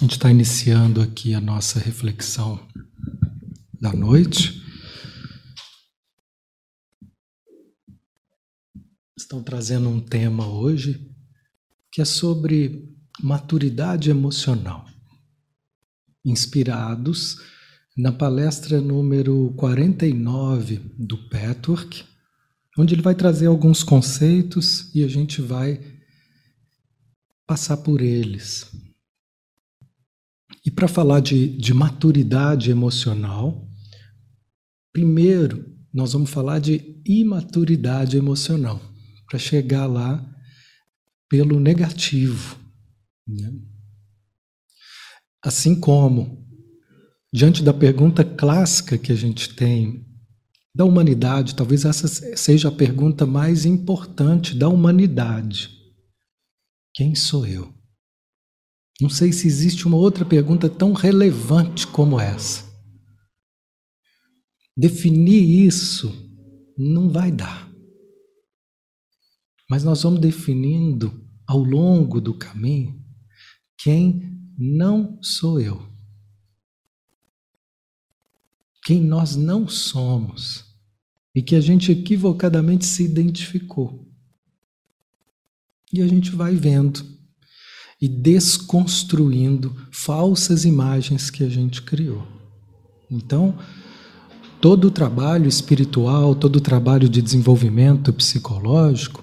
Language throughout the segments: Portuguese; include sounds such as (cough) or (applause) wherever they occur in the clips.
A gente está iniciando aqui a nossa reflexão da noite. Estão trazendo um tema hoje que é sobre maturidade emocional, inspirados na palestra número 49 do Petwork, onde ele vai trazer alguns conceitos e a gente vai passar por eles. E para falar de, de maturidade emocional, primeiro nós vamos falar de imaturidade emocional, para chegar lá pelo negativo. Né? Assim como, diante da pergunta clássica que a gente tem da humanidade, talvez essa seja a pergunta mais importante da humanidade: quem sou eu? Não sei se existe uma outra pergunta tão relevante como essa. Definir isso não vai dar. Mas nós vamos definindo ao longo do caminho quem não sou eu. Quem nós não somos e que a gente equivocadamente se identificou. E a gente vai vendo e desconstruindo falsas imagens que a gente criou. Então, todo o trabalho espiritual, todo o trabalho de desenvolvimento psicológico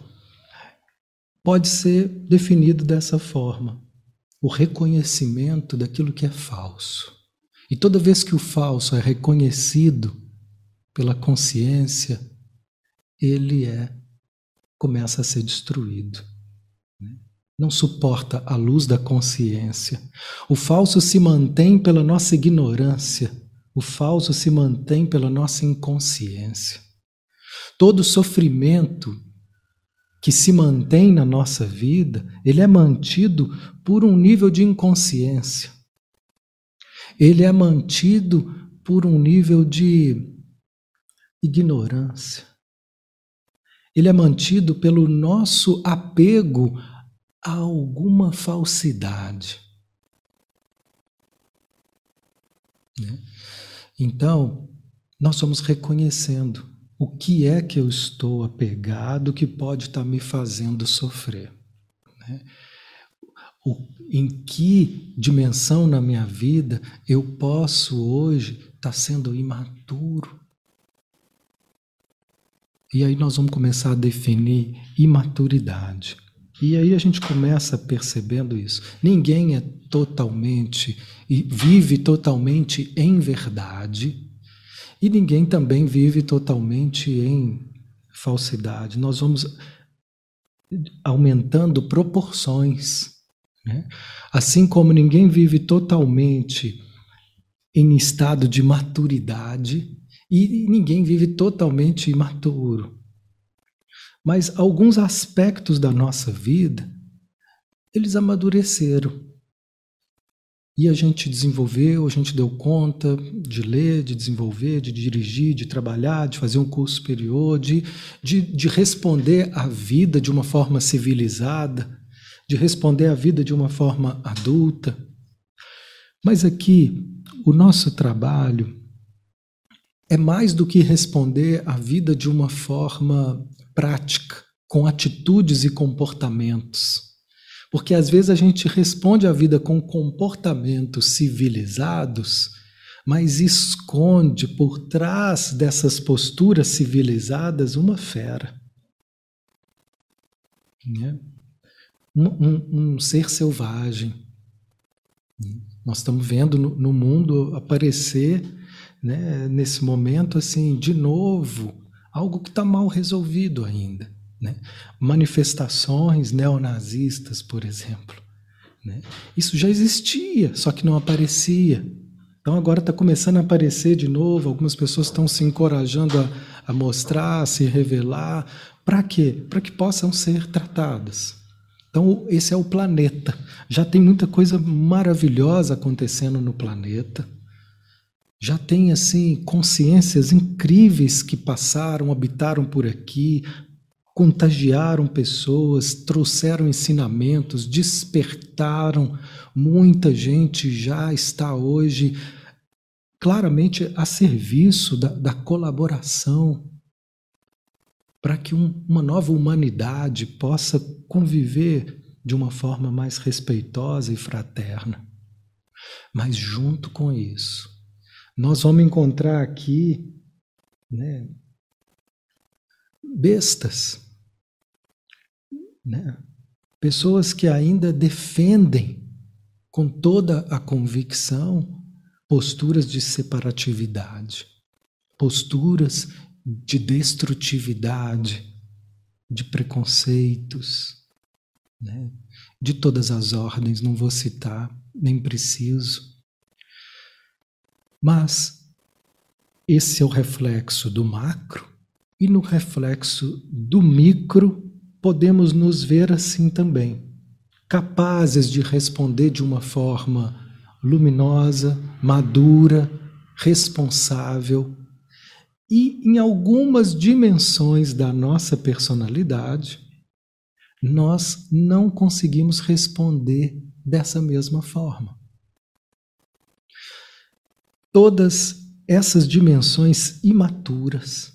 pode ser definido dessa forma: o reconhecimento daquilo que é falso. E toda vez que o falso é reconhecido pela consciência, ele é começa a ser destruído não suporta a luz da consciência. O falso se mantém pela nossa ignorância, o falso se mantém pela nossa inconsciência. Todo sofrimento que se mantém na nossa vida, ele é mantido por um nível de inconsciência. Ele é mantido por um nível de ignorância. Ele é mantido pelo nosso apego há alguma falsidade. Né? Então, nós vamos reconhecendo o que é que eu estou apegado que pode estar me fazendo sofrer. Né? O, em que dimensão na minha vida eu posso hoje estar sendo imaturo? E aí nós vamos começar a definir imaturidade. E aí a gente começa percebendo isso. Ninguém é totalmente e vive totalmente em verdade, e ninguém também vive totalmente em falsidade. Nós vamos aumentando proporções. Né? Assim como ninguém vive totalmente em estado de maturidade, e ninguém vive totalmente imaturo. Mas alguns aspectos da nossa vida, eles amadureceram. E a gente desenvolveu, a gente deu conta de ler, de desenvolver, de dirigir, de trabalhar, de fazer um curso superior, de, de, de responder à vida de uma forma civilizada, de responder à vida de uma forma adulta. Mas aqui, o nosso trabalho é mais do que responder à vida de uma forma prática, com atitudes e comportamentos. Porque às vezes a gente responde à vida com comportamentos civilizados, mas esconde por trás dessas posturas civilizadas uma fera. Né? Um, um, um, ser selvagem. Nós estamos vendo no, no mundo aparecer, né, nesse momento, assim, de novo, algo que está mal resolvido ainda. Né? Manifestações neonazistas, por exemplo. Né? Isso já existia, só que não aparecia. Então agora está começando a aparecer de novo, algumas pessoas estão se encorajando a, a mostrar, a se revelar. Para quê? Para que possam ser tratadas. Então, esse é o planeta. Já tem muita coisa maravilhosa acontecendo no planeta já tem assim consciências incríveis que passaram, habitaram por aqui, contagiaram pessoas, trouxeram ensinamentos, despertaram. Muita gente já está hoje claramente a serviço da, da colaboração para que um, uma nova humanidade possa conviver de uma forma mais respeitosa e fraterna. Mas junto com isso, nós vamos encontrar aqui né, bestas, né, pessoas que ainda defendem com toda a convicção posturas de separatividade, posturas de destrutividade, de preconceitos, né? de todas as ordens, não vou citar, nem preciso. Mas esse é o reflexo do macro, e no reflexo do micro podemos nos ver assim também, capazes de responder de uma forma luminosa, madura, responsável e em algumas dimensões da nossa personalidade, nós não conseguimos responder dessa mesma forma. Todas essas dimensões imaturas,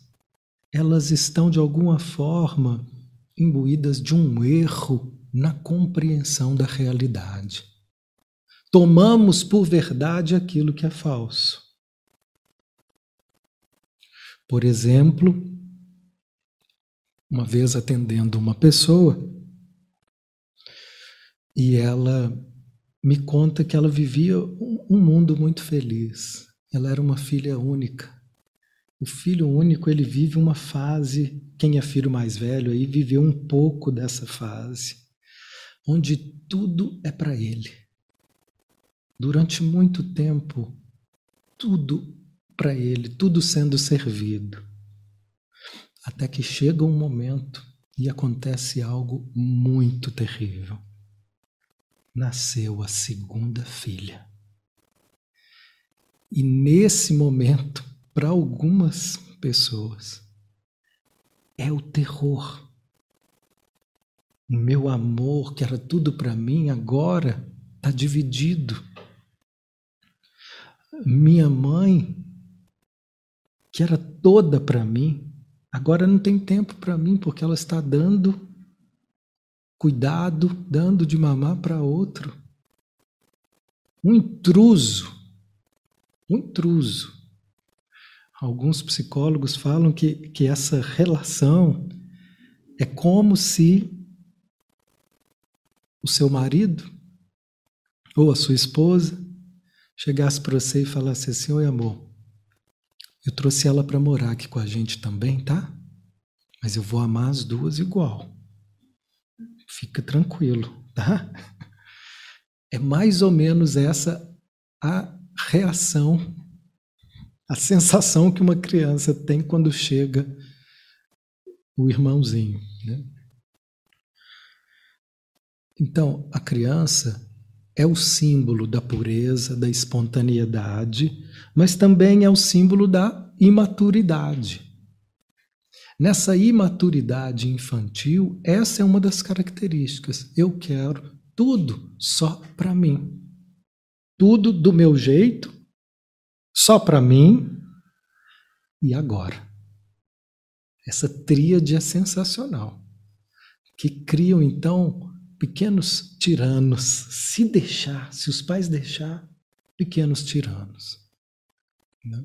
elas estão de alguma forma imbuídas de um erro na compreensão da realidade. Tomamos por verdade aquilo que é falso. Por exemplo, uma vez atendendo uma pessoa, e ela me conta que ela vivia um mundo muito feliz. Ela era uma filha única. O filho único, ele vive uma fase, quem é filho mais velho aí viveu um pouco dessa fase, onde tudo é para ele. Durante muito tempo, tudo para ele, tudo sendo servido. Até que chega um momento e acontece algo muito terrível. Nasceu a segunda filha. E nesse momento, para algumas pessoas, é o terror. O meu amor, que era tudo para mim, agora está dividido. Minha mãe que era toda para mim, agora não tem tempo para mim porque ela está dando cuidado, dando de mamar para outro. Um intruso, intruso. Alguns psicólogos falam que, que essa relação é como se o seu marido ou a sua esposa chegasse para você e falasse assim: Oi, amor, eu trouxe ela para morar aqui com a gente também, tá? Mas eu vou amar as duas igual. Fica tranquilo, tá? (laughs) É mais ou menos essa a reação, a sensação que uma criança tem quando chega o irmãozinho. Né? Então, a criança é o símbolo da pureza, da espontaneidade, mas também é o símbolo da imaturidade. Nessa imaturidade infantil, essa é uma das características. Eu quero tudo só para mim. Tudo do meu jeito, só para mim e agora. Essa tríade é sensacional, que criam então pequenos tiranos, se deixar, se os pais deixar, pequenos tiranos. Né?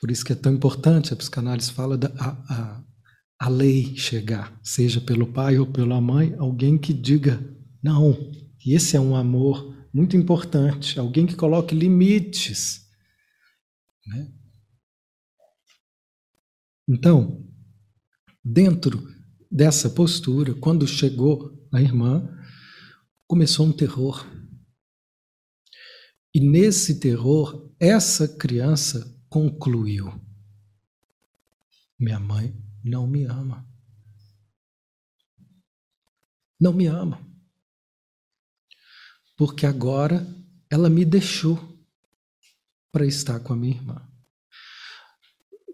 Por isso que é tão importante, a psicanálise fala da a, a, a lei chegar, seja pelo pai ou pela mãe, alguém que diga, não, esse é um amor muito importante, alguém que coloque limites. Né? Então, dentro dessa postura, quando chegou a irmã, começou um terror. E nesse terror, essa criança concluiu: Minha mãe não me ama. Não me ama. Porque agora ela me deixou para estar com a minha irmã.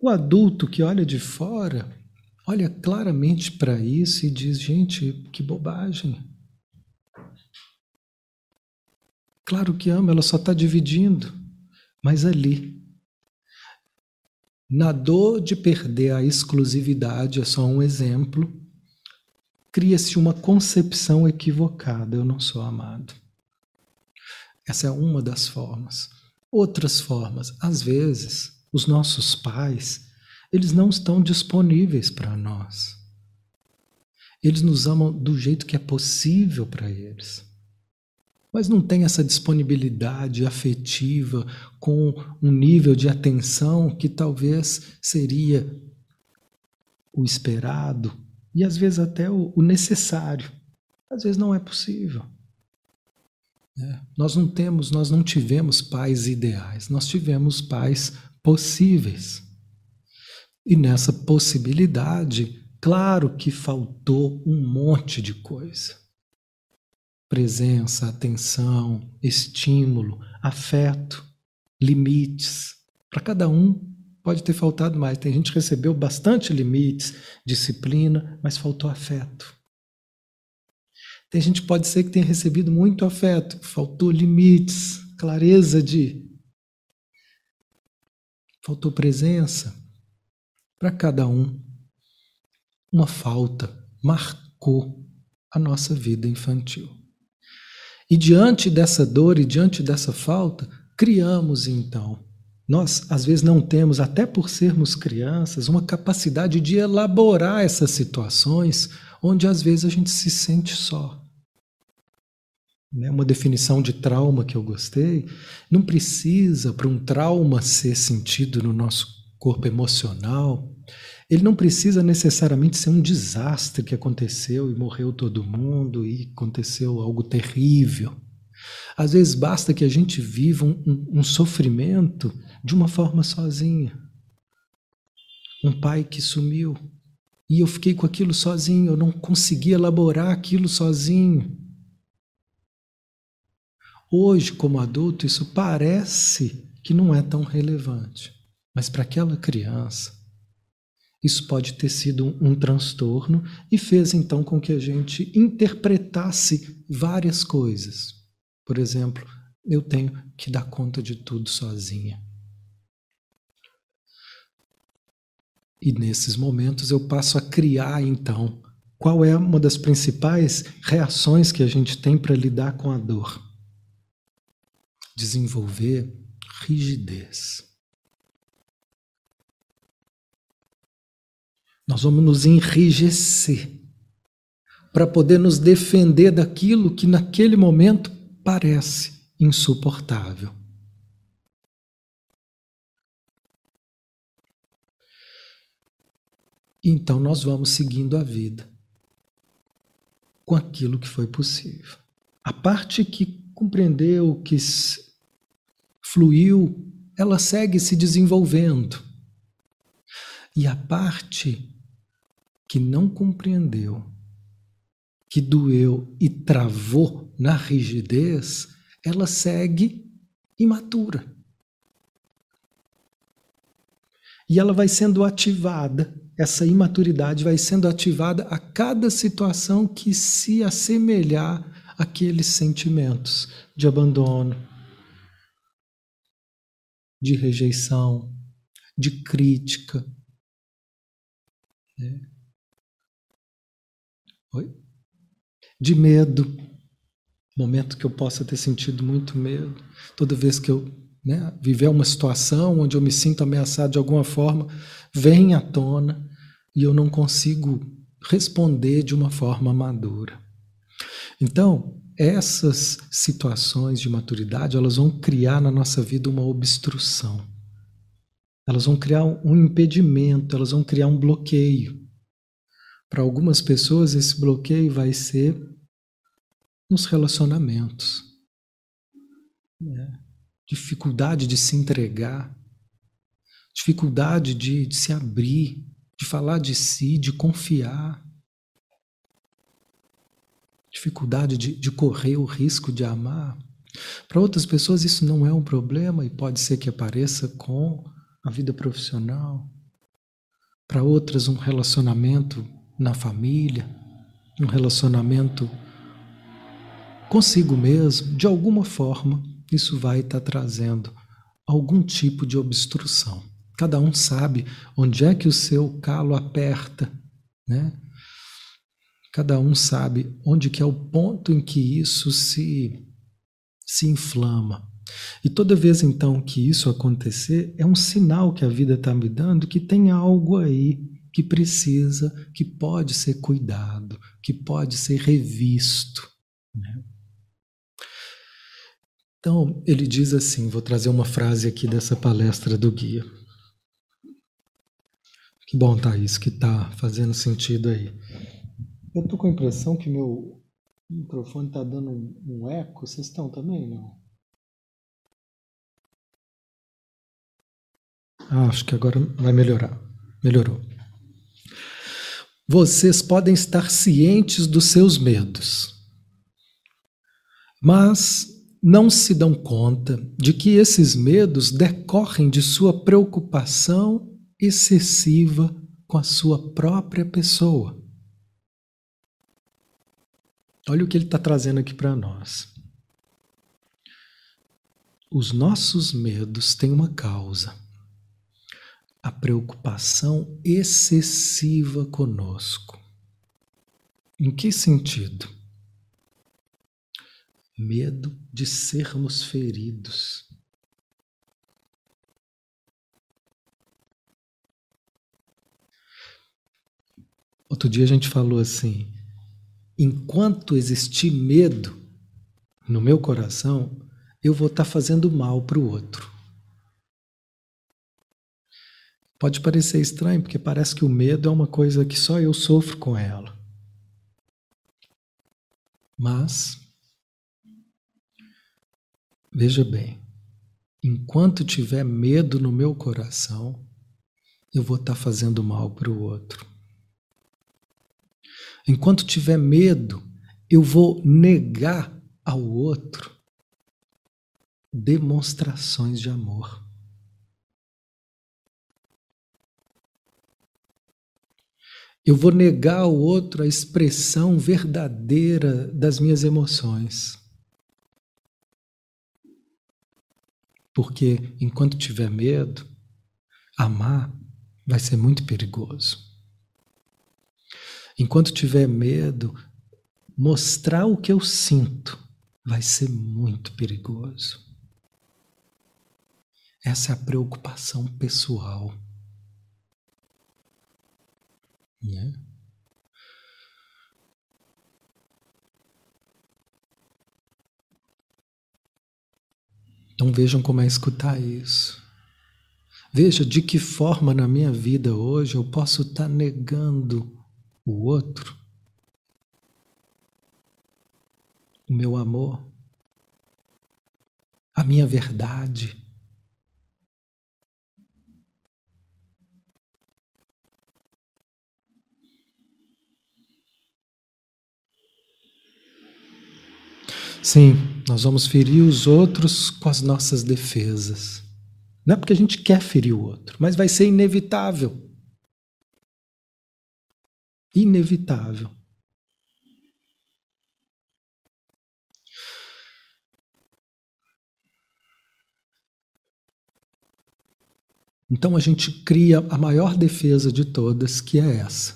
O adulto que olha de fora olha claramente para isso e diz: gente, que bobagem. Claro que ama, ela só está dividindo, mas ali. Na dor de perder a exclusividade, é só um exemplo, cria-se uma concepção equivocada: eu não sou amado. Essa é uma das formas. Outras formas, às vezes, os nossos pais, eles não estão disponíveis para nós. Eles nos amam do jeito que é possível para eles. Mas não tem essa disponibilidade afetiva com um nível de atenção que talvez seria o esperado e às vezes até o necessário. Às vezes não é possível. É. Nós não temos, nós não tivemos pais ideais, nós tivemos pais possíveis. E nessa possibilidade, claro que faltou um monte de coisa. Presença, atenção, estímulo, afeto, limites. Para cada um pode ter faltado mais. Tem gente que recebeu bastante limites, disciplina, mas faltou afeto. Tem gente pode ser que tenha recebido muito afeto, faltou limites, clareza de. Faltou presença. Para cada um, uma falta marcou a nossa vida infantil. E diante dessa dor e diante dessa falta, criamos então. Nós, às vezes, não temos, até por sermos crianças, uma capacidade de elaborar essas situações onde às vezes a gente se sente só. Né? Uma definição de trauma que eu gostei, não precisa para um trauma ser sentido no nosso corpo emocional, ele não precisa necessariamente ser um desastre que aconteceu e morreu todo mundo e aconteceu algo terrível. Às vezes basta que a gente viva um, um, um sofrimento de uma forma sozinha. Um pai que sumiu, e eu fiquei com aquilo sozinho, eu não consegui elaborar aquilo sozinho. Hoje, como adulto, isso parece que não é tão relevante, mas para aquela criança, isso pode ter sido um, um, transtorno e fez então com que a gente interpretasse várias coisas. Por exemplo, eu tenho que dar conta de tudo sozinha. E nesses momentos eu passo a criar, então, qual é uma das principais reações que a gente tem para lidar com a dor? Desenvolver rigidez. Nós vamos nos enrijecer para poder nos defender daquilo que naquele momento parece insuportável. Então nós vamos seguindo a vida com aquilo que foi possível. A parte que compreendeu, que fluiu, ela segue se desenvolvendo. E a parte que não compreendeu, que doeu e travou na rigidez, ela segue imatura. E ela vai sendo ativada essa imaturidade vai sendo ativada a cada situação que se assemelhar àqueles sentimentos de abandono, de rejeição, de crítica. Né? De medo. Momento que eu possa ter sentido muito medo. Toda vez que eu né, viver uma situação onde eu me sinto ameaçado de alguma forma, vem à tona e eu não consigo responder de uma forma madura. Então, essas situações de maturidade, elas vão criar na nossa vida uma obstrução. Elas vão criar um impedimento, elas vão criar um bloqueio. Para algumas pessoas, esse bloqueio vai ser nos relacionamentos. Né? Dificuldade de se entregar, dificuldade de, de se abrir, de falar de si, de confiar, dificuldade de, de correr o risco de amar. Para outras pessoas isso não é um problema e pode ser que apareça com a vida profissional, para outras, um relacionamento na família, um relacionamento consigo mesmo, de alguma forma, isso vai estar trazendo algum tipo de obstrução. Cada um sabe onde é que o seu calo aperta, né? Cada um sabe onde que é o ponto em que isso se se inflama. E toda vez então que isso acontecer, é um sinal que a vida está me dando que tem algo aí que precisa, que pode ser cuidado, que pode ser revisto. Né? Então, ele diz assim: vou trazer uma frase aqui dessa palestra do guia. Que bom, Thaís, que está fazendo sentido aí. Eu estou com a impressão que meu microfone está dando um, um eco. Vocês estão também, não? Ah, acho que agora vai melhorar. Melhorou. Vocês podem estar cientes dos seus medos, mas não se dão conta de que esses medos decorrem de sua preocupação excessiva com a sua própria pessoa. Olha o que ele está trazendo aqui para nós. Os nossos medos têm uma causa: a preocupação excessiva conosco. Em que sentido? medo de sermos feridos. Outro dia a gente falou assim: enquanto existir medo no meu coração, eu vou estar tá fazendo mal para o outro. Pode parecer estranho, porque parece que o medo é uma coisa que só eu sofro com ela. Mas Veja bem, enquanto tiver medo no meu coração, eu vou estar tá fazendo mal para o outro. Enquanto tiver medo, eu vou negar ao outro demonstrações de amor. Eu vou negar ao outro a expressão verdadeira das minhas emoções. Porque enquanto tiver medo, amar vai ser muito perigoso. Enquanto tiver medo, mostrar o que eu sinto vai ser muito perigoso. Essa é a preocupação pessoal. Né? Então vejam como é escutar isso. Veja de que forma na minha vida hoje eu posso estar negando o outro, o meu amor, a minha verdade. Sim, nós vamos ferir os outros com as nossas defesas. Não é porque a gente quer ferir o outro, mas vai ser inevitável. Inevitável. Então a gente cria a maior defesa de todas, que é essa.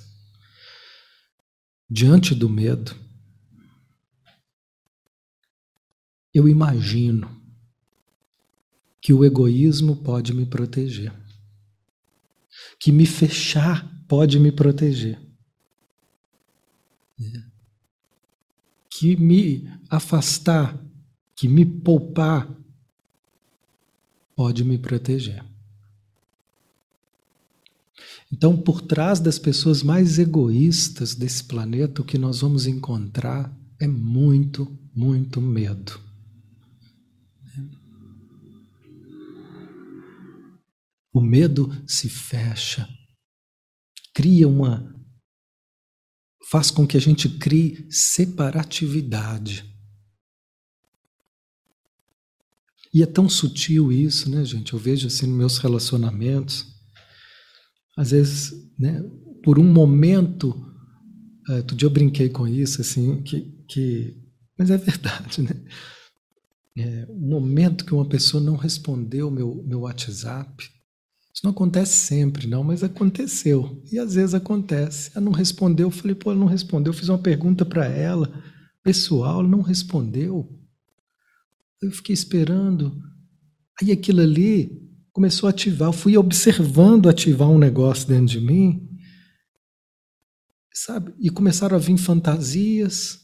Diante do medo, eu imagino que o egoísmo pode me proteger, que me fechar pode me proteger, que me afastar, que me poupar pode me proteger. Então, por trás das pessoas mais egoístas desse planeta, o que nós vamos encontrar é muito, muito medo. O medo se fecha, cria uma. Faz com que a gente crie separatividade. E é tão sutil isso, né, gente? Eu vejo assim nos meus relacionamentos. às vezes, né, por um momento, uh, outro dia eu brinquei com isso, assim, que, que mas é verdade, né? É, o momento que uma pessoa não respondeu meu meu WhatsApp, isso não acontece sempre, não, mas aconteceu. E às vezes acontece. Ela não respondeu, eu falei, pô, ela não respondeu. Eu fiz uma pergunta para ela, pessoal, ela não respondeu. Eu fiquei esperando. Aí aquilo ali começou a ativar. Eu fui observando ativar um negócio dentro de mim, sabe? E começaram a vir fantasias.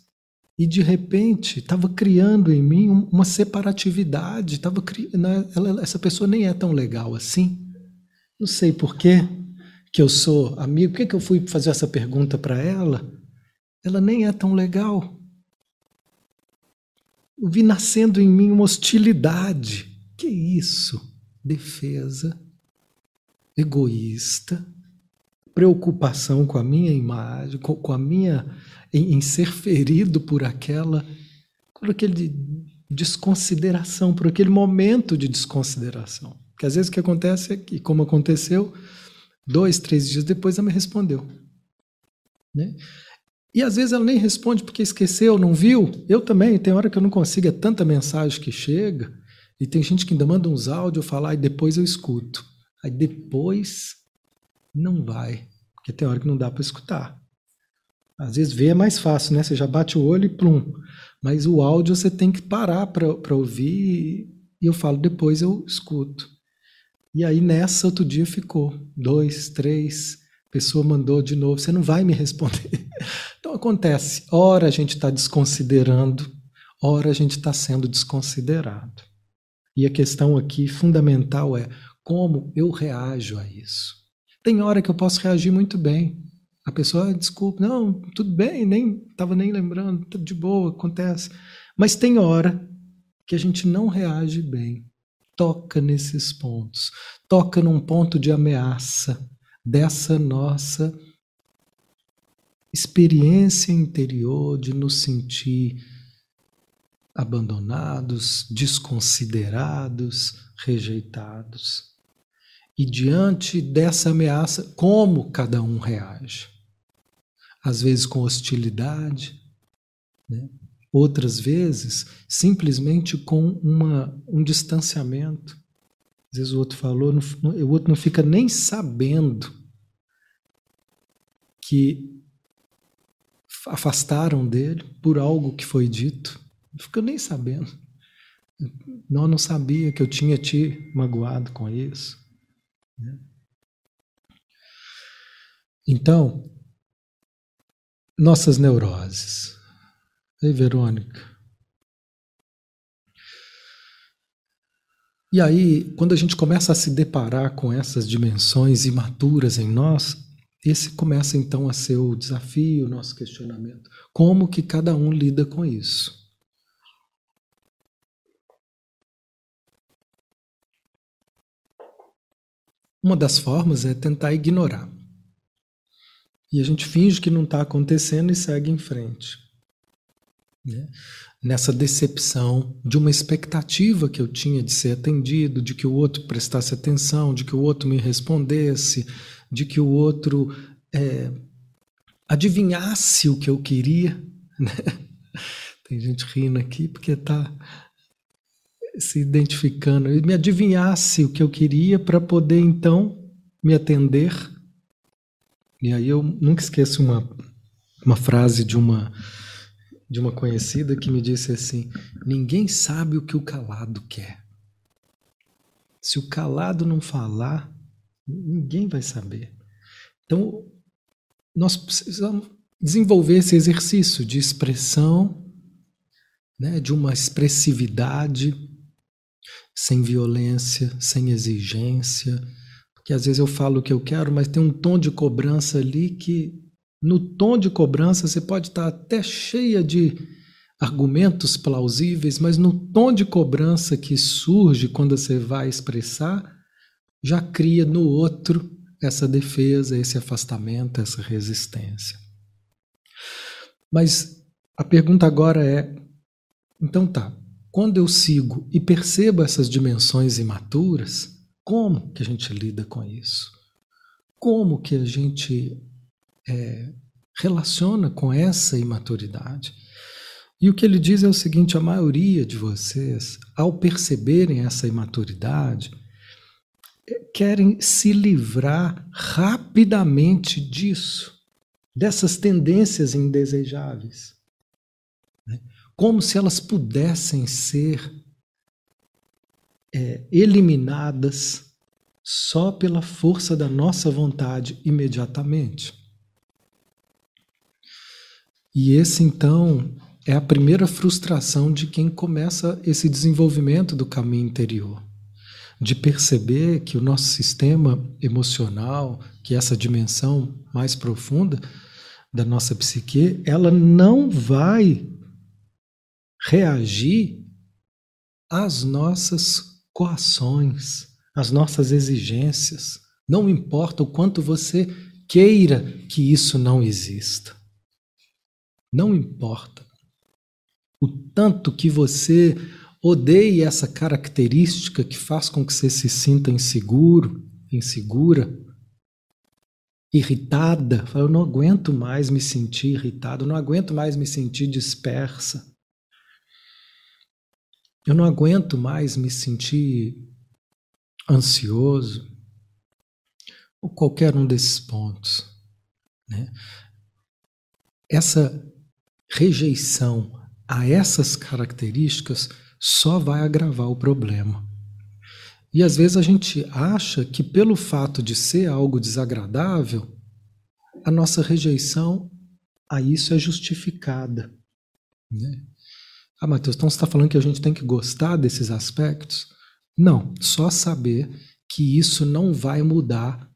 E de repente estava criando em mim uma separatividade. Tava criando, né, ela, essa pessoa nem é tão legal assim. Não sei por quê que eu sou amigo. Por que, que eu fui fazer essa pergunta para ela? Ela nem é tão legal. Eu vi nascendo em mim uma hostilidade. Que isso? Defesa, egoísta, preocupação com a minha imagem, com, a minha em, em, ser ferido por aquela, por aquele desconsideração, por aquele momento de desconsideração. Porque às vezes o que acontece é que, como aconteceu, dois, três dias depois ela me respondeu. Né? E às vezes ela nem responde porque esqueceu, não viu. Eu também, tem hora que eu não consigo, é tanta mensagem que chega, e tem gente que ainda manda uns áudios, falo, e depois eu escuto. Aí depois não vai, porque tem hora que não dá para escutar. Às vezes ver é mais fácil, né? Você já bate o olho e plum. Mas o áudio você tem que parar para ouvir e eu falo, depois eu escuto. E aí nessa outro dia ficou dois, três, pessoa mandou de novo, você não vai me responder. (laughs) Então acontece, ora a gente está desconsiderando, ora a gente está sendo desconsiderado. E a questão aqui fundamental é como eu reajo a isso. Tem hora que eu posso reagir muito bem. A pessoa, ah, desculpa, não, tudo bem, nem estava nem lembrando, tudo de boa, acontece. Mas tem hora que a gente não reage bem toca nesses pontos, toca num ponto de ameaça dessa nossa experiência interior de nos sentir abandonados, desconsiderados, rejeitados. E diante dessa ameaça, como cada um reage? Às vezes com hostilidade, né? Outras vezes, simplesmente com uma, um distanciamento. Às vezes o outro falou, o outro não fica nem sabendo que afastaram dele por algo que foi dito. Não fica nem sabendo. Não, não sabia que eu tinha te magoado com isso. Né? Então, nossas neuroses. Ei, Verônica. E aí, quando a gente começa a se deparar com essas dimensões imaturas em nós, esse começa então a ser o desafio, o nosso questionamento. Como que cada um lida com isso? Uma das formas é tentar ignorar. E a gente finge que não está acontecendo e segue em frente. Né? Nessa decepção de uma expectativa que eu tinha de ser atendido, de que o outro prestasse atenção, de que o outro me respondesse, de que o outro é, adivinhasse o que eu queria. (laughs) Né? Tem gente rindo aqui porque está se identificando, me adivinhasse o que eu queria para poder então me atender. E aí eu nunca esqueço uma, uma frase de uma de uma conhecida que me disse assim: ninguém sabe o que o calado quer. Se o calado não falar, ninguém vai saber. Então, nós precisamos desenvolver esse exercício de expressão, né, de uma expressividade sem violência, sem exigência. Porque às vezes eu falo o que eu quero, mas tem um tom de cobrança ali que no tom de cobrança você pode estar até cheia de argumentos plausíveis, mas no tom de cobrança que surge quando você vai expressar, já cria no outro essa defesa, esse afastamento, essa resistência. Mas a pergunta agora é: então tá, quando eu sigo e percebo essas dimensões imaturas, como que a gente lida com isso? como que a gente é, relaciona com essa imaturidade. E o que ele diz é o seguinte: a maioria de vocês, ao perceberem essa imaturidade, querem se livrar rapidamente disso, dessas tendências indesejáveis. Né? Como se elas pudessem ser é, eliminadas só pela força da nossa vontade imediatamente. E esse então é a primeira frustração de quem começa esse desenvolvimento do caminho interior de perceber que o nosso sistema emocional, que essa dimensão mais profunda da nossa psique, ela não vai reagir às nossas coações, às nossas exigências. Não importa o quanto você queira que isso não exista. Não importa. O tanto que você Odeie essa característica que faz com que você se sinta inseguro, insegura, irritada. Eu não aguento mais me sentir irritado, eu não aguento mais me sentir dispersa. Eu não aguento mais me sentir ansioso, ou qualquer um desses pontos. Né? Essa rejeição a essas características só vai agravar o problema. E às vezes a gente acha que, pelo fato de ser algo desagradável, a nossa rejeição a isso é justificada. Né? Ah, Mateus, então você está falando que a gente tem que gostar desses aspectos? Não, só saber que isso não vai mudar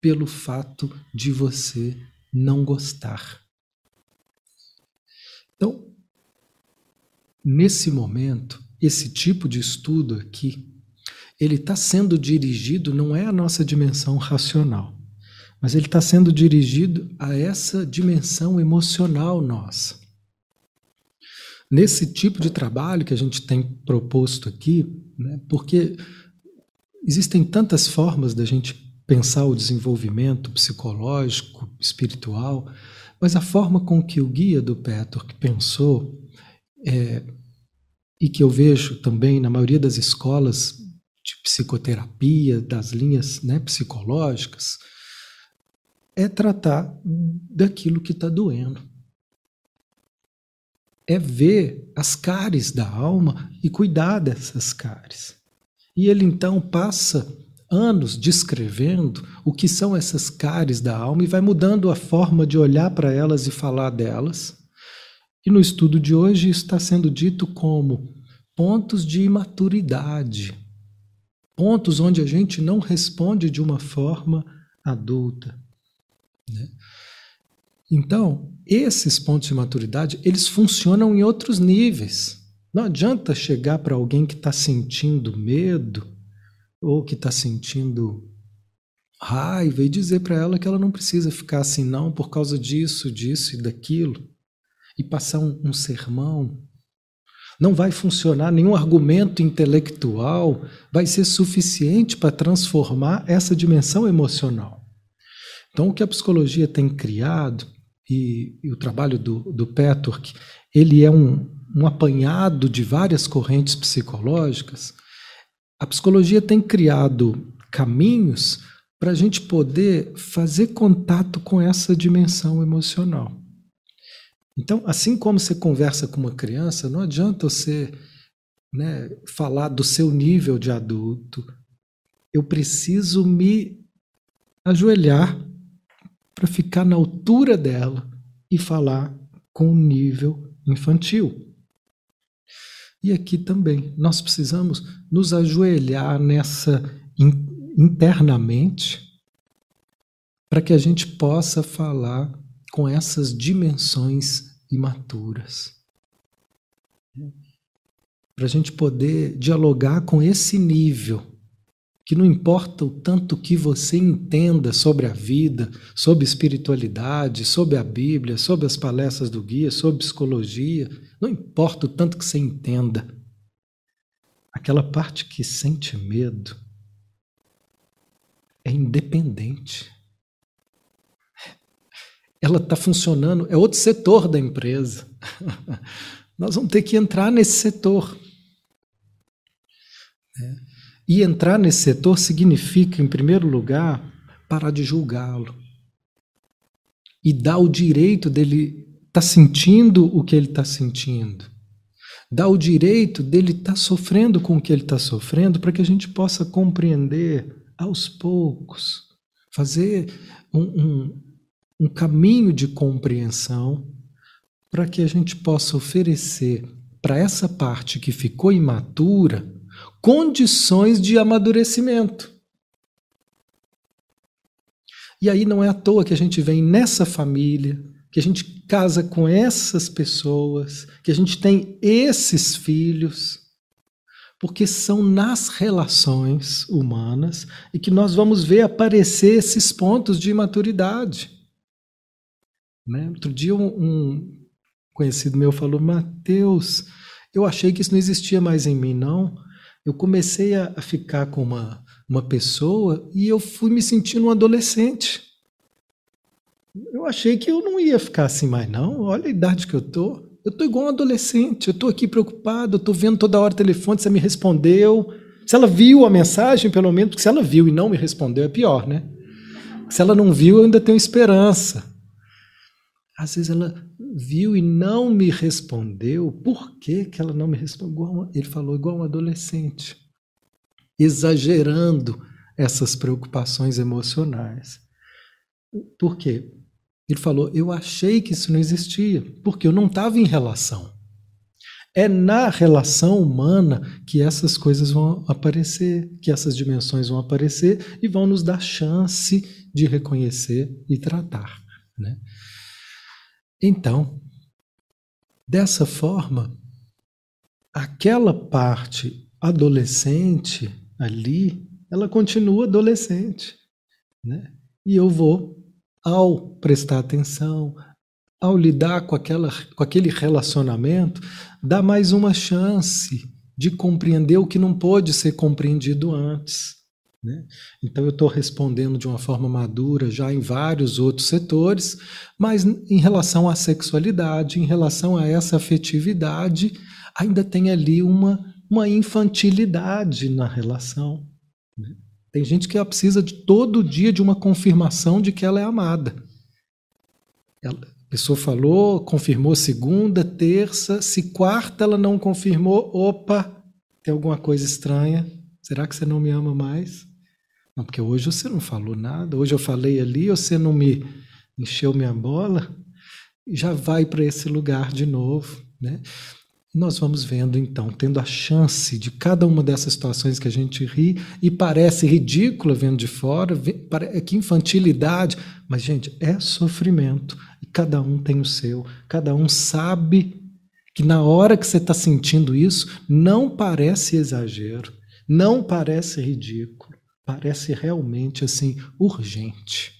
pelo fato de você não gostar. Então, Nesse momento, esse tipo de estudo aqui, ele está sendo dirigido não é a nossa dimensão racional, mas ele está sendo dirigido a essa dimensão emocional nossa. Nesse tipo de trabalho que a gente tem proposto aqui, né, porque existem tantas formas da gente pensar o desenvolvimento psicológico, espiritual, mas a forma com que o guia do Petor pensou é, e que eu vejo também na maioria das escolas de psicoterapia, das linhas né, psicológicas, é tratar daquilo que está doendo. É ver as cáries da alma e cuidar dessas cáries. E ele então passa anos descrevendo o que são essas cáries da alma e vai mudando a forma de olhar para elas e falar delas e no estudo de hoje está sendo dito como pontos de imaturidade, pontos onde a gente não responde de uma forma adulta. Né? Então, esses pontos de maturidade, eles funcionam em outros níveis. Não adianta chegar para alguém que está sentindo medo ou que está sentindo raiva e dizer para ela que ela não precisa ficar assim, não, por causa disso, disso e daquilo e passar um, um sermão. Não vai funcionar, nenhum argumento intelectual vai ser suficiente para transformar essa dimensão emocional. Então, o que a psicologia tem criado, e, e o trabalho do, do ele é um, um apanhado de várias correntes psicológicas. A psicologia tem criado caminhos para a gente poder fazer contato com essa dimensão emocional. Então, assim como você conversa com uma criança, não adianta você né, falar do seu nível de adulto. Eu preciso me ajoelhar para ficar na altura dela e falar com o nível infantil. E aqui também, nós precisamos nos ajoelhar nessa internamente para que a gente possa falar com essas dimensões imaturas. Para a gente poder dialogar com esse nível, que não importa o tanto que você entenda sobre a vida, sobre espiritualidade, sobre a Bíblia, sobre as palestras do guia, sobre psicologia, não importa o tanto que você entenda. Aquela parte que sente medo é independente ela está funcionando, é outro setor da empresa. (laughs) Nós vamos ter que entrar nesse setor. E entrar nesse setor significa, em primeiro lugar, parar de julgá-lo e dar o direito dele estar tá sentindo o que ele está sentindo. Dar o direito dele estar tá sofrendo com o que ele está sofrendo para que a gente possa compreender aos poucos, fazer um, um, um caminho de compreensão para que a gente possa oferecer para essa parte que ficou imatura condições de amadurecimento. E aí não é à toa que a gente vem nessa família, que a gente casa com essas pessoas, que a gente tem esses filhos, porque são nas relações humanas e que nós vamos ver aparecer esses pontos de imaturidade. Né? Outro dia um, conhecido meu falou, Mateus, eu achei que isso não existia mais em mim, não eu comecei a, a ficar com uma, uma pessoa e eu fui me sentindo um adolescente. Eu achei que eu não ia ficar assim mais, não. Olha a idade que eu tô. Eu tô igual um adolescente. Eu tô aqui preocupado. Eu tô vendo toda hora o telefone. Você me respondeu. Se ela viu a mensagem, pelo menos, porque se ela viu e não me respondeu, é pior, né? Se ela não viu, eu ainda tenho esperança. Às vezes ela viu e não me respondeu. Por que, que ela não me respondeu? Ele falou igual um adolescente, exagerando essas preocupações emocionais. Por quê? Ele falou: Eu achei que isso não existia, porque eu não estava em relação. É na relação humana que essas coisas vão aparecer, que essas dimensões vão aparecer e vão nos dar chance de reconhecer e tratar. Né? Então, dessa forma, aquela parte adolescente ali, ela continua adolescente. Né? E eu vou, ao prestar atenção, ao lidar com, aquela, com aquele relacionamento, dar mais uma chance de compreender o que não pôde ser compreendido antes. Né? Então, eu estou respondendo de uma forma madura já em vários outros setores, mas em relação à sexualidade, em relação a essa afetividade, ainda tem ali uma, uma infantilidade na relação. Né? Tem gente que precisa de todo dia de uma confirmação de que ela é amada. Ela, a pessoa falou, confirmou segunda, terça, se quarta ela não confirmou, opa, tem alguma coisa estranha. Será que você não me ama mais? Não, porque hoje você não falou nada, hoje eu falei ali, você não me encheu minha bola, já vai para esse lugar de novo, né? Nós vamos vendo então, tendo a chance de cada uma dessas situações que a gente ri e parece ridícula vendo de fora, é que infantilidade, mas gente, é sofrimento e cada um tem o seu, cada um sabe que na hora que você está sentindo isso, não parece exagero, não parece ridículo parece realmente assim urgente.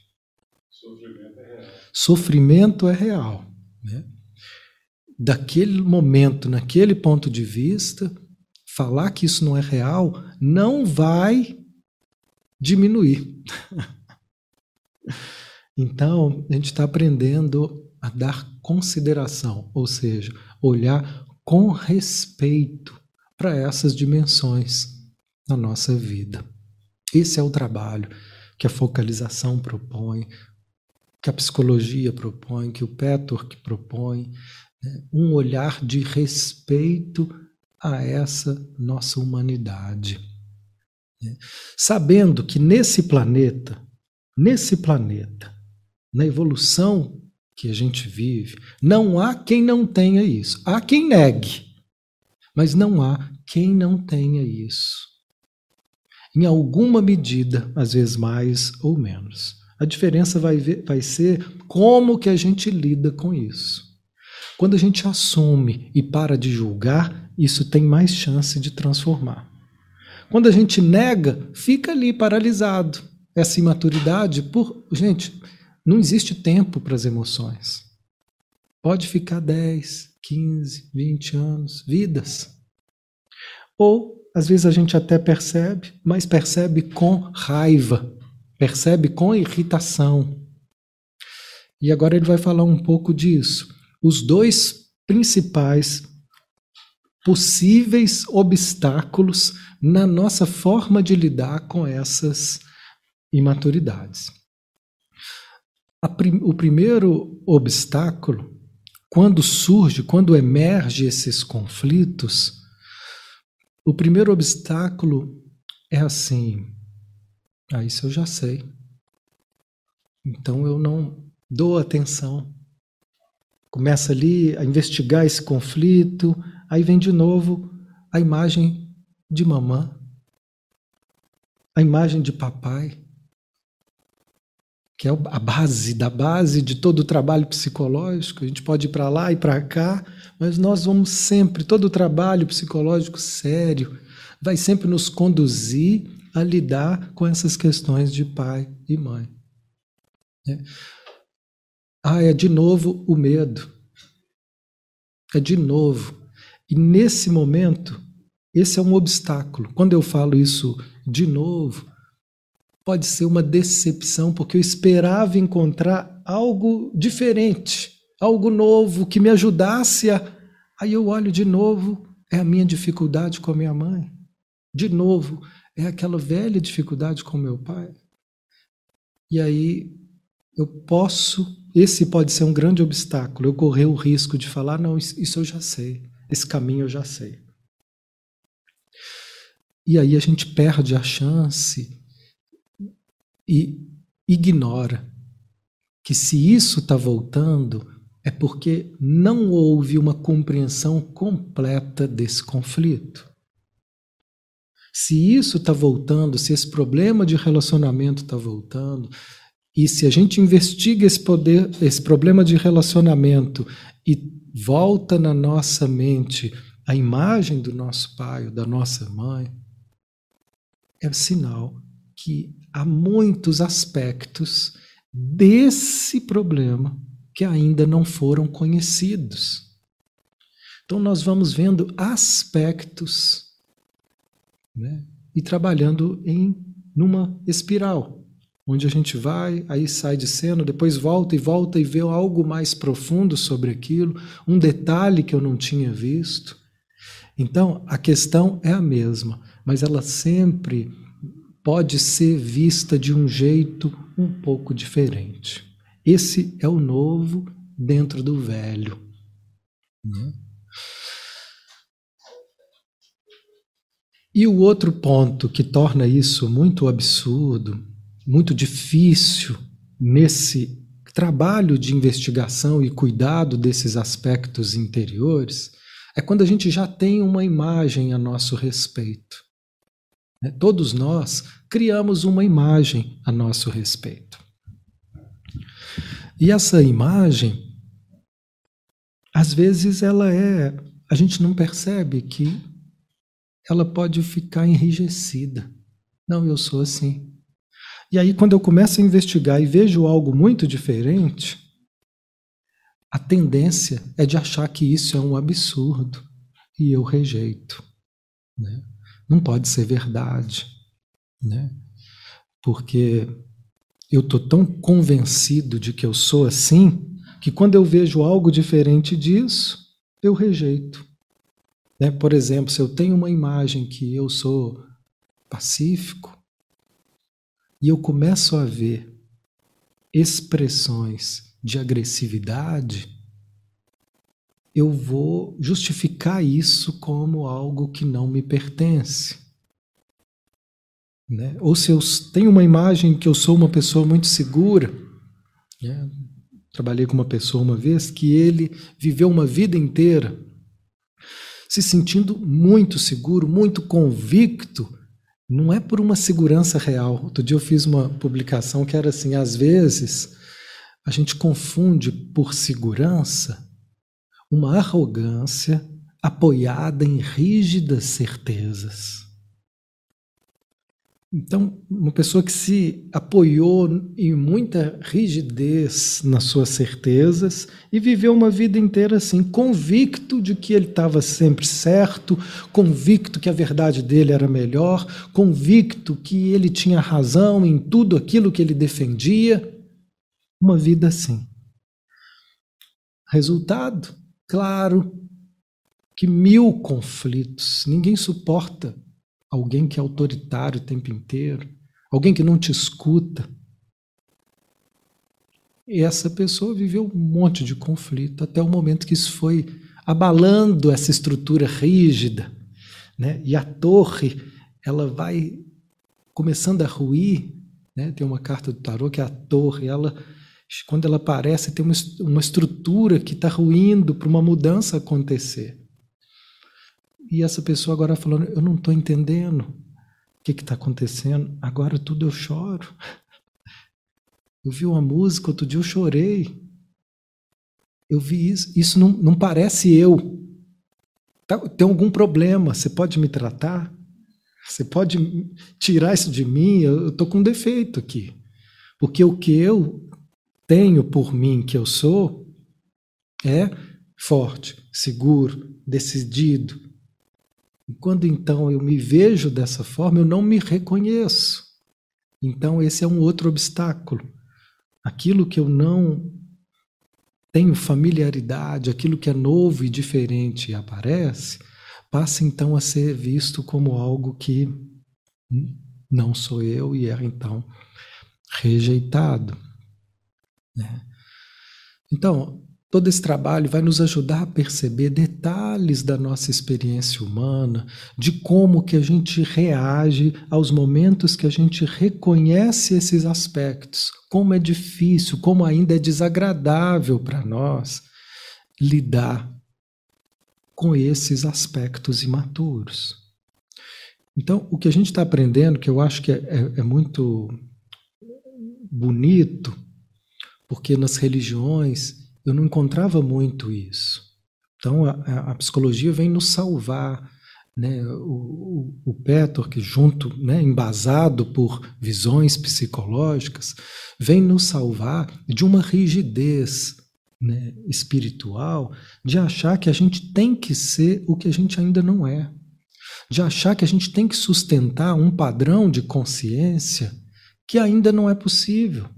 Sofrimento é real. Sofrimento é real né? Daquele momento, naquele ponto de vista, falar que isso não é real não vai diminuir. (laughs) então, a gente está aprendendo a dar consideração, ou seja, olhar com respeito para essas dimensões na nossa vida. Esse é o trabalho que a focalização propõe, que a psicologia propõe, que o Petor propõe, né? um olhar de respeito a essa nossa humanidade. Né? Sabendo que nesse planeta, nesse planeta, na evolução que a gente vive, não há quem não tenha isso. Há quem negue, mas não há quem não tenha isso em alguma medida, às vezes mais ou menos. A diferença vai, ver, vai ser como que a gente lida com isso. Quando a gente assume e para de julgar, isso tem mais chance de transformar. Quando a gente nega, fica ali paralisado. Essa imaturidade, por gente, não existe tempo para as emoções. Pode ficar 10, 15, 20 anos, vidas. Ou às vezes a gente até percebe, mas percebe com raiva, percebe com irritação. E agora ele vai falar um pouco disso. Os dois principais possíveis obstáculos na nossa forma de lidar com essas imaturidades. Prim o primeiro obstáculo, quando surge, quando emerge esses conflitos, o primeiro obstáculo é assim: ah, isso eu já sei. Então eu não dou atenção. Começa ali a investigar esse conflito, aí vem de novo a imagem de mamã, a imagem de papai, que é a base da base de todo o trabalho psicológico. A gente pode ir para lá e para cá, mas nós vamos sempre, todo o trabalho psicológico sério vai sempre nos conduzir a lidar com essas questões de pai e mãe. É. Ah, é de novo o medo. É de novo. E nesse momento, esse é um obstáculo. Quando eu falo isso de novo, pode ser uma decepção, porque eu esperava encontrar algo diferente, algo novo que me ajudasse a. Aí eu olho de novo, é a minha dificuldade com a minha mãe. De novo, é aquela velha dificuldade com meu pai. E aí eu posso esse pode ser um grande obstáculo. Eu correr o risco de falar, não, isso eu já sei, esse caminho eu já sei. E aí a gente perde a chance e ignora que se isso está voltando é porque não houve uma compreensão completa desse conflito. Se isso está voltando, se esse problema de relacionamento está voltando, e se a gente investiga esse poder, esse problema de relacionamento e volta na nossa mente a imagem do nosso pai ou da nossa mãe, é sinal que há muitos aspectos desse problema que ainda não foram conhecidos. Então nós vamos vendo aspectos né, e trabalhando em numa espiral onde a gente vai, aí sai de cena, depois volta e volta e vê algo mais profundo sobre aquilo, um detalhe que eu não tinha visto. Então, a questão é a mesma, mas ela sempre pode ser vista de um jeito um pouco diferente. Esse é o novo dentro do velho. Né? E o outro ponto que torna isso muito absurdo muito difícil nesse trabalho de investigação e cuidado desses aspectos interiores é quando a gente já tem uma imagem a nosso respeito. Né? Todos nós criamos uma imagem a nosso respeito. E essa imagem, às vezes, ela é. A gente não percebe que ela pode ficar enrijecida. Não, eu sou assim. E aí, quando eu começo a investigar e vejo algo muito diferente, a tendência é de achar que isso é um absurdo e eu rejeito. Né? Não pode ser verdade, né? porque eu estou tão convencido de que eu sou assim que quando eu vejo algo diferente disso, eu rejeito. Né? Por exemplo, se eu tenho uma imagem que eu sou pacífico, e eu começo a ver expressões de agressividade, eu vou justificar isso como algo que não me pertence. Né? Ou se eu tenho uma imagem que eu sou uma pessoa muito segura, né? trabalhei com uma pessoa uma vez que ele viveu uma vida inteira se sentindo muito seguro, muito convicto não é por uma segurança real. Outro dia eu fiz uma publicação que era assim: às vezes a gente confunde por segurança uma arrogância apoiada em rígidas certezas. Então, uma pessoa que se apoiou em muita rigidez nas suas certezas e viveu uma vida inteira assim, convicto de que ele estava sempre certo, convicto que a verdade dele era melhor, convicto que ele tinha razão em tudo aquilo que ele defendia. Uma vida assim. Resultado? Claro que mil conflitos. Ninguém suporta alguém que é autoritário o tempo inteiro, alguém que não te escuta. E essa pessoa viveu um monte de conflito até o momento que isso foi abalando essa estrutura rígida, né? E a torre, ela vai começando a ruir, né? Tem uma carta do tarô que é a torre, ela quando ela aparece tem uma, uma estrutura que está ruindo para uma mudança acontecer. E essa pessoa agora falando, eu não estou entendendo o que está acontecendo, agora tudo eu choro. Eu vi uma música, outro dia eu chorei. Eu vi isso, isso não, não parece eu. Tá, tem algum problema, você pode me tratar? Você pode tirar isso de mim? Eu estou com um defeito aqui. Porque o que eu tenho por mim, que eu sou, é forte, seguro, decidido. E quando então eu me vejo dessa forma, eu não me reconheço. Então esse é um outro obstáculo. Aquilo que eu não tenho familiaridade, aquilo que é novo e diferente e aparece, passa então a ser visto como algo que não sou eu e é então rejeitado. Né? Então, todo esse trabalho vai nos ajudar a perceber detalhes da nossa experiência humana, de como que a gente reage aos momentos que a gente reconhece esses aspectos, como é difícil, como ainda é desagradável para nós lidar com esses aspectos imaturos. Então, o que a gente está aprendendo, que eu acho que é, é, é muito bonito, porque nas religiões eu não encontrava muito isso. Então a, a psicologia vem nos salvar. Né? O, o, o Petor, que junto, né, embasado por visões psicológicas, vem nos salvar de uma rigidez né, espiritual de achar que a gente tem que ser o que a gente ainda não é. De achar que a gente tem que sustentar um padrão de consciência que ainda não é possível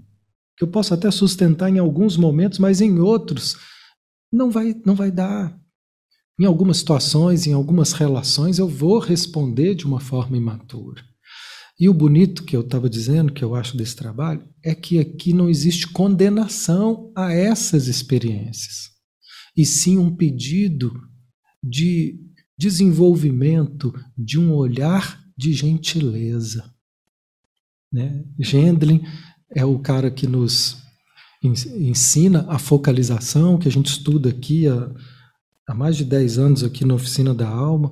que eu posso até sustentar em alguns momentos, mas em outros não vai, não vai dar. Em algumas situações, em algumas relações, eu vou responder de uma forma imatura. E o bonito que eu estava dizendo, que eu acho desse trabalho, é que aqui não existe condenação a essas experiências, e sim um pedido de desenvolvimento de um olhar de gentileza. Né? Gendlin é o cara que nos ensina a focalização, que a gente estuda aqui há, há mais de 10 anos aqui na Oficina da Alma.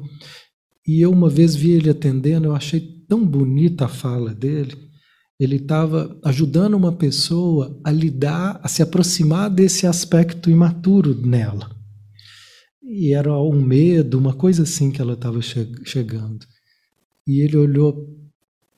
E eu uma vez vi ele atendendo, eu achei tão bonita a fala dele. Ele estava ajudando uma pessoa a lidar, a se aproximar desse aspecto imaturo nela. E era um medo, uma coisa assim que ela estava che chegando. E ele olhou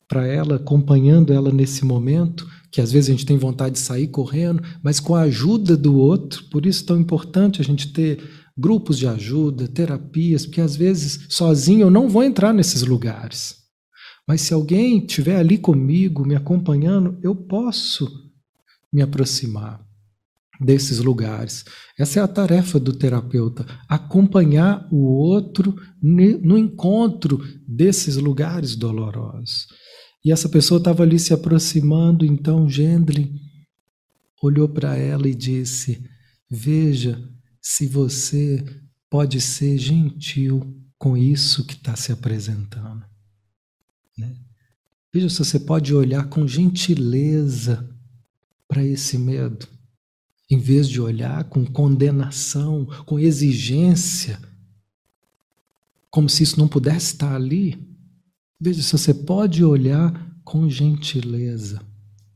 para ela, acompanhando ela nesse momento, que às vezes a gente tem vontade de sair correndo, mas com a ajuda do outro. Por isso é tão importante a gente ter grupos de ajuda, terapias, porque às vezes sozinho eu não vou entrar nesses lugares. Mas se alguém estiver ali comigo, me acompanhando, eu posso me aproximar desses lugares. Essa é a tarefa do terapeuta, acompanhar o outro no encontro desses lugares dolorosos. E essa pessoa estava ali se aproximando, então Gendlin olhou para ela e disse: Veja se você pode ser gentil com isso que está se apresentando. Né? Veja se você pode olhar com gentileza para esse medo, em vez de olhar com condenação, com exigência, como se isso não pudesse estar ali. Veja se você pode olhar com gentileza.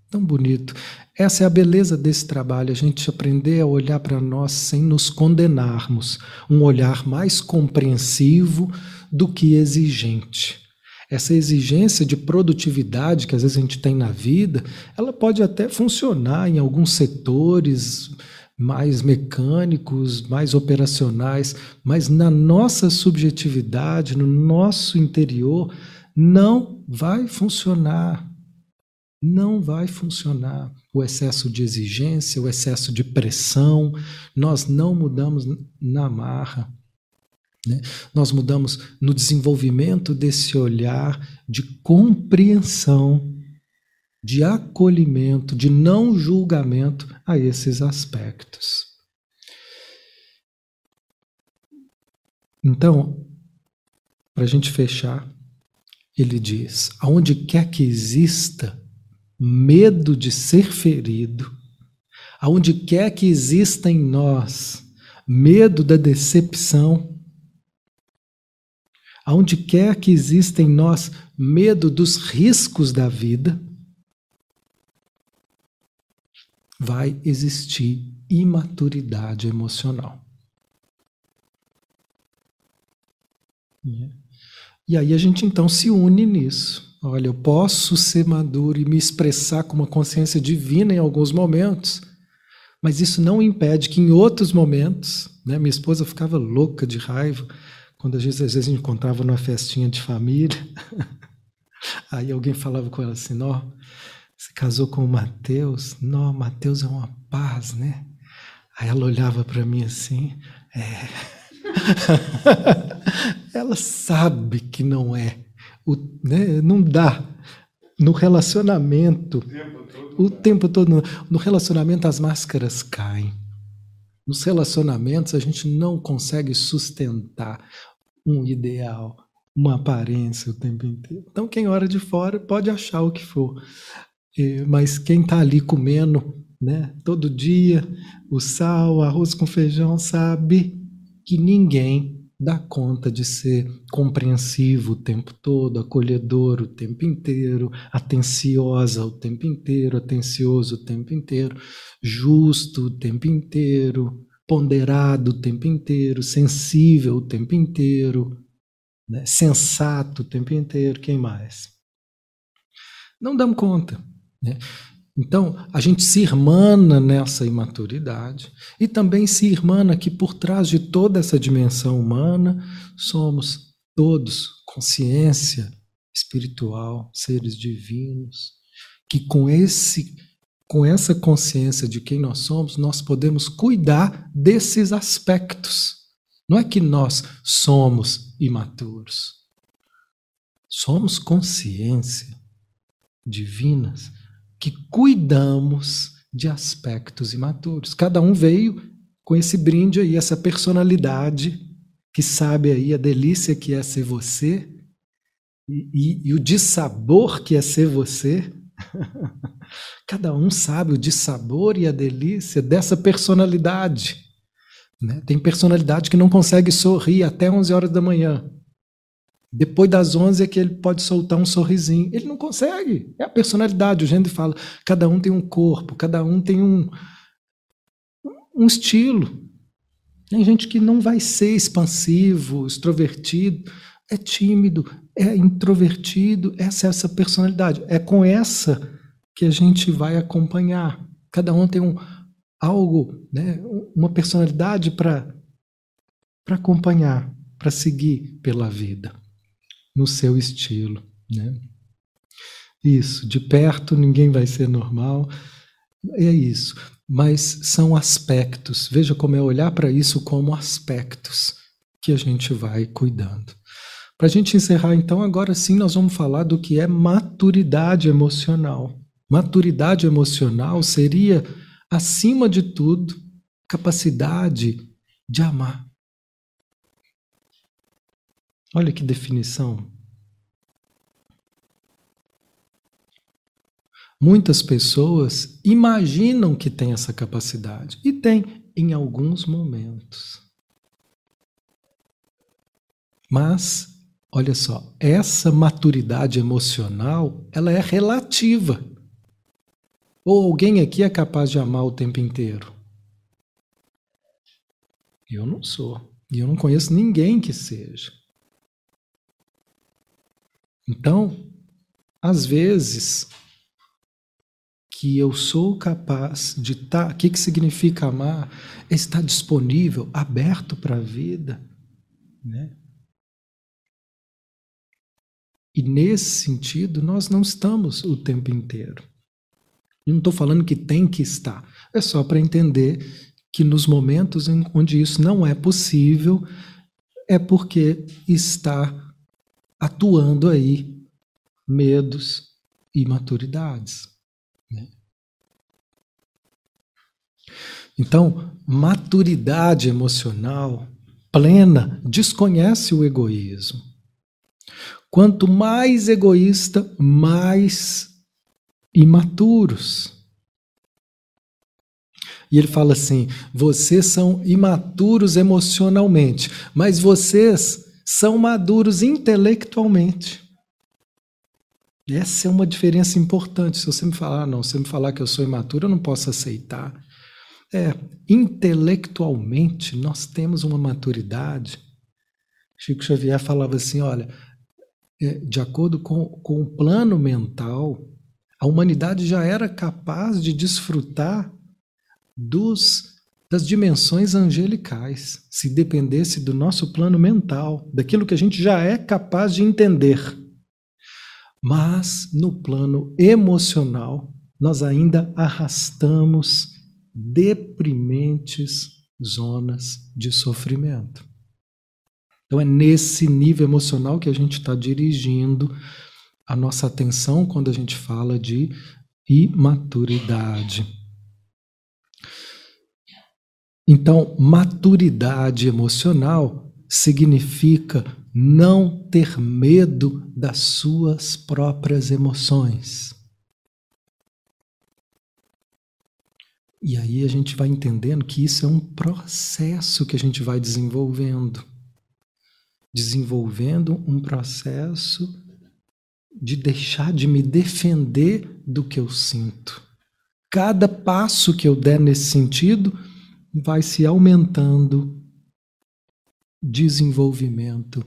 Tão bonito. Essa é a beleza desse trabalho, a gente aprender a olhar para nós sem nos condenarmos. Um olhar mais compreensivo do que exigente. Essa exigência de produtividade que às vezes a gente tem na vida, ela pode até funcionar em alguns setores mais mecânicos, mais operacionais, mas na nossa subjetividade, no nosso interior, não vai funcionar. Não vai funcionar o excesso de exigência, o excesso de pressão. Nós não mudamos na marra. Né? Nós mudamos no desenvolvimento desse olhar de compreensão, de acolhimento, de não julgamento a esses aspectos. Então, para a gente fechar, ele diz: aonde quer que exista medo de ser ferido, aonde quer que exista em nós medo da decepção, aonde quer que exista em nós medo dos riscos da vida, vai existir imaturidade emocional. E aí a gente então se une nisso. Olha, eu posso ser maduro e me expressar com uma consciência divina em alguns momentos, mas isso não impede que em outros momentos, né, minha esposa ficava louca de raiva quando às vezes, às vezes encontrava numa festinha de família, (laughs) aí alguém falava com ela assim, ó, você casou com o Mateus? Não, Mateus é uma paz, né? Aí ela olhava para mim assim, é. (laughs) ela sabe que não é. O, né, não dá. No relacionamento, o tempo todo, o tempo todo no, relacionamento as máscaras caem. Nos relacionamentos a gente não consegue sustentar um ideal, uma aparência o tempo inteiro. Então quem ora de fora pode achar o que for. É, mas quem está ali comendo né, todo dia o sal, arroz com feijão, sabe que ninguém dá conta de ser compreensivo o tempo todo, acolhedor o tempo inteiro, atenciosa o tempo inteiro, atencioso o tempo inteiro, justo o tempo inteiro, ponderado o tempo inteiro, sensível o tempo inteiro, né, sensato o tempo inteiro. Quem mais? Não damos conta. Né? Então, a gente se irmana nessa imaturidade e também se irmana que por trás de toda essa dimensão humana somos todos consciência espiritual, seres divinos, que com esse com essa consciência de quem nós somos, nós podemos cuidar desses aspectos. Não é que nós somos imaturos. Somos consciência divinas que cuidamos de aspectos imaturos. Cada um veio com esse brinde aí, essa personalidade que sabe aí a delícia que é ser você e, e, e o dissabor que é ser você. (laughs) Cada um sabe o dissabor e a delícia dessa personalidade. Né? Tem personalidade que não consegue sorrir até 11 horas da manhã. Depois das 11 é que ele pode soltar um sorrisinho. Ele não consegue. É a personalidade. O Gênesis fala: cada um tem um corpo, cada um tem um, um estilo. Tem gente que não vai ser expansivo, extrovertido, é tímido, é introvertido. Essa é essa personalidade. É com essa que a gente vai acompanhar. Cada um tem um algo, né, uma personalidade para acompanhar, para seguir pela vida no seu estilo. Né? Isso, de perto ninguém vai ser normal, é isso. Mas são aspectos, veja como é olhar para isso como aspectos que a gente vai cuidando. Para a gente encerrar, então, agora sim nós vamos falar do que é maturidade emocional. Maturidade emocional seria, acima de tudo, capacidade de amar. Olha que definição. Muitas pessoas imaginam que têm essa capacidade e tem em alguns momentos. Mas, olha só, essa maturidade emocional, ela é relativa. Ou alguém aqui é capaz de amar o tempo inteiro? Eu não sou. E eu não conheço ninguém que seja. Então, às vezes, que eu sou capaz de estar. Tá, o que, que significa amar? Estar disponível, aberto para a vida. Né? E nesse sentido, nós não estamos o tempo inteiro. Eu não estou falando que tem que estar. É só para entender que nos momentos em onde isso não é possível, é porque está atuando aí medos e maturidades. Né? Então, maturidade emocional plena desconhece o egoísmo. Quanto mais egoísta, mais imaturos. E ele fala assim: vocês são imaturos emocionalmente, mas vocês são maduros intelectualmente. Essa é uma diferença importante. Se você me falar, não, se você me falar que eu sou imaturo, eu não posso aceitar. É, intelectualmente nós temos uma maturidade. Chico Xavier falava assim: olha, é, de acordo com, com o plano mental, a humanidade já era capaz de desfrutar dos das dimensões angelicais, se dependesse do nosso plano mental, daquilo que a gente já é capaz de entender. Mas no plano emocional, nós ainda arrastamos deprimentes zonas de sofrimento. Então é nesse nível emocional que a gente está dirigindo a nossa atenção quando a gente fala de imaturidade. Então, maturidade emocional significa não ter medo das suas próprias emoções. E aí a gente vai entendendo que isso é um processo que a gente vai desenvolvendo. Desenvolvendo um processo de deixar de me defender do que eu sinto. Cada passo que eu der nesse sentido vai se aumentando desenvolvimento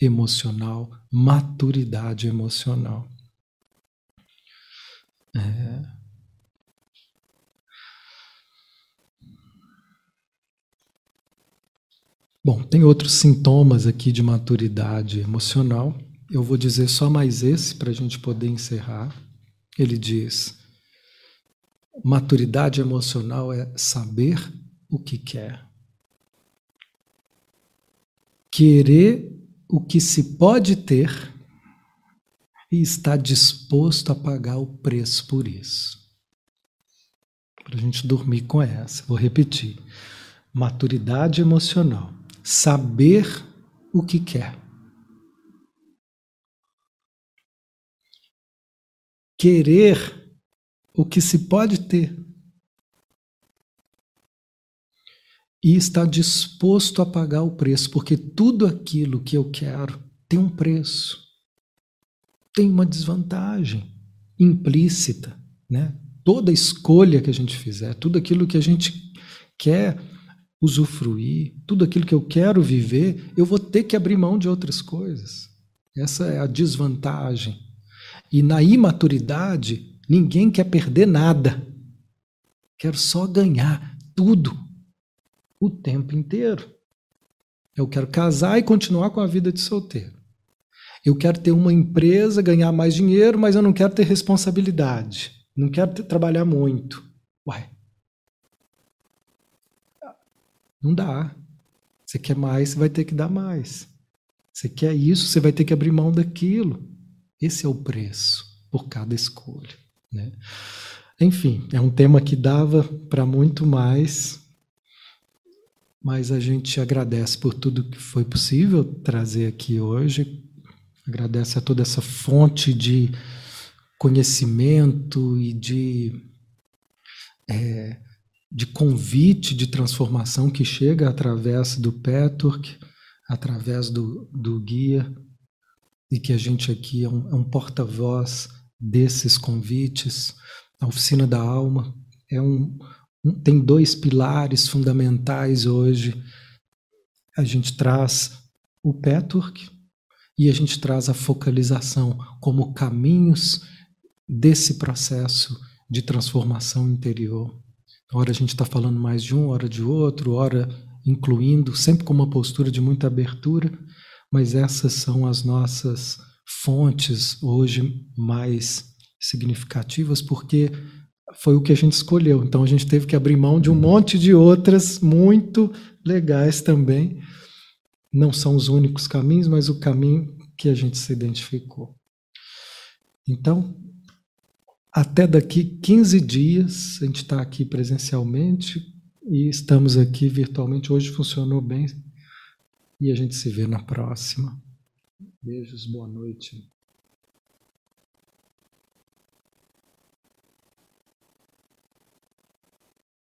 emocional, maturidade emocional. É. Bom, tem outros sintomas aqui de maturidade emocional. Eu vou dizer só mais esse para a gente poder encerrar. Ele diz: maturidade emocional é saber o que quer, querer o que se pode ter e estar disposto a pagar o preço por isso. Para a gente dormir com essa, vou repetir: maturidade emocional, saber o que quer. Querer o que se pode ter e estar disposto a pagar o preço, porque tudo aquilo que eu quero tem um preço, tem uma desvantagem implícita, né? Toda escolha que a gente fizer, tudo aquilo que a gente quer usufruir, tudo aquilo que eu quero viver, eu vou ter que abrir mão de outras coisas. Essa é a desvantagem e na imaturidade, ninguém quer perder nada. Quer só ganhar tudo o tempo inteiro. Eu quero casar e continuar com a vida de solteiro. Eu quero ter uma empresa, ganhar mais dinheiro, mas eu não quero ter responsabilidade. Não quero ter, trabalhar muito. Uai. Não dá. Você quer mais, você vai ter que dar mais. Você quer isso, você vai ter que abrir mão daquilo. Esse é o preço por cada escolha. Né? Enfim, é um tema que dava para muito mais, mas a gente agradece por tudo que foi possível trazer aqui hoje, agradece a toda essa fonte de conhecimento e de, é, de convite de transformação que chega através do Peturk, através do, do guia e que a gente aqui é um, é um porta-voz desses convites. A oficina da alma é um, um, tem dois pilares fundamentais hoje. A gente traz o Peturk e a gente traz a focalização como caminhos desse processo de transformação interior. Ora a gente está falando mais de um, hora de outro, hora incluindo, sempre com uma postura de muita abertura, mas essas são as nossas fontes hoje mais significativas, porque foi o que a gente escolheu. Então a gente teve que abrir mão de um monte de outras muito legais também. Não são os únicos caminhos, mas o caminho que a gente se identificou. Então, até daqui 15 dias, a gente está aqui presencialmente e estamos aqui virtualmente. Hoje funcionou bem e a gente se vê na próxima. Beijos, boa noite.